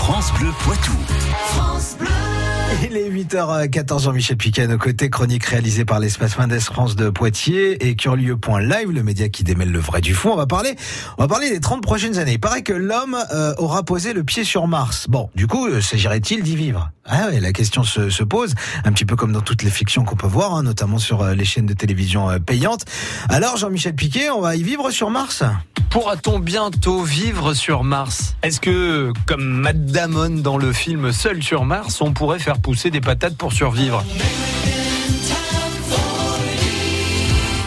France Bleu Poitou. Il est 8h14, Jean-Michel Piquet à nos côtés, chronique réalisée par l'espace Mendes France de Poitiers et Curlieu.live, le média qui démêle le vrai du fond. On va parler, on va parler des 30 prochaines années. Il paraît que l'homme euh, aura posé le pied sur Mars. Bon, du coup, euh, s'agirait-il d'y vivre? Ah ouais, la question se, se, pose, un petit peu comme dans toutes les fictions qu'on peut voir, hein, notamment sur euh, les chaînes de télévision payantes. Alors, Jean-Michel Piquet, on va y vivre sur Mars? Pourra-t-on bientôt vivre sur Mars Est-ce que, comme Matt Damon dans le film Seul sur Mars, on pourrait faire pousser des patates pour survivre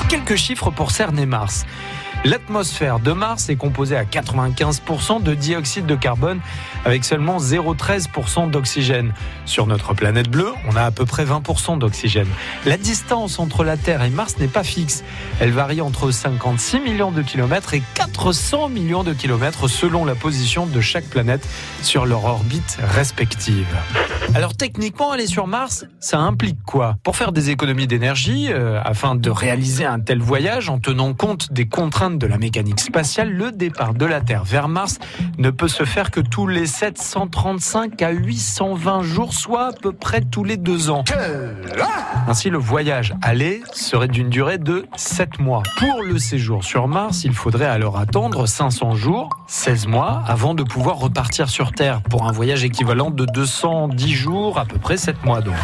Quelques chiffres pour cerner Mars. L'atmosphère de Mars est composée à 95% de dioxyde de carbone avec seulement 0,13% d'oxygène. Sur notre planète bleue, on a à peu près 20% d'oxygène. La distance entre la Terre et Mars n'est pas fixe. Elle varie entre 56 millions de kilomètres et 400 millions de kilomètres selon la position de chaque planète sur leur orbite respective. Alors techniquement, aller sur Mars, ça implique quoi? Pour faire des économies d'énergie, euh, afin de réaliser un tel voyage en tenant compte des contraintes de la mécanique spatiale, le départ de la Terre vers Mars ne peut se faire que tous les 735 à 820 jours, soit à peu près tous les deux ans. Ainsi, le voyage aller serait d'une durée de 7 mois. Pour le séjour sur Mars, il faudrait alors attendre 500 jours, 16 mois, avant de pouvoir repartir sur Terre pour un voyage équivalent de 210 jours, à peu près 7 mois donc.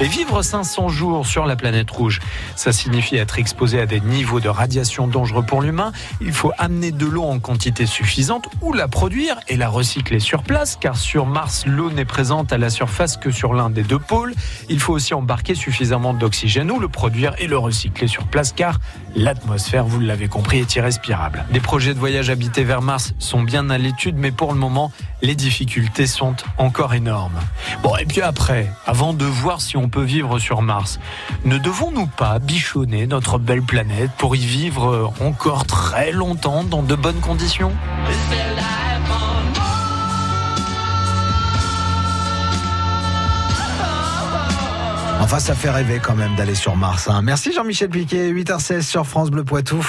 Et vivre 500 jours sur la planète rouge, ça signifie être exposé à des niveaux de radiation dangereux pour l'humain. Il faut amener de l'eau en quantité suffisante ou la produire et la recycler sur place, car sur Mars, l'eau n'est présente à la surface que sur l'un des deux pôles. Il faut aussi embarquer suffisamment d'oxygène ou le produire et le recycler sur place, car l'atmosphère, vous l'avez compris, est irrespirable. Des projets de voyage habités vers Mars sont bien à l'étude, mais pour le moment, les difficultés sont encore énormes. Bon, et puis après, avant de voir si on peut vivre sur Mars, ne devons-nous pas bichonner notre belle planète pour y encore très longtemps dans de bonnes conditions Enfin, ça fait rêver quand même d'aller sur Mars. Hein. Merci Jean-Michel Piquet, 8h16 sur France Bleu Poitou.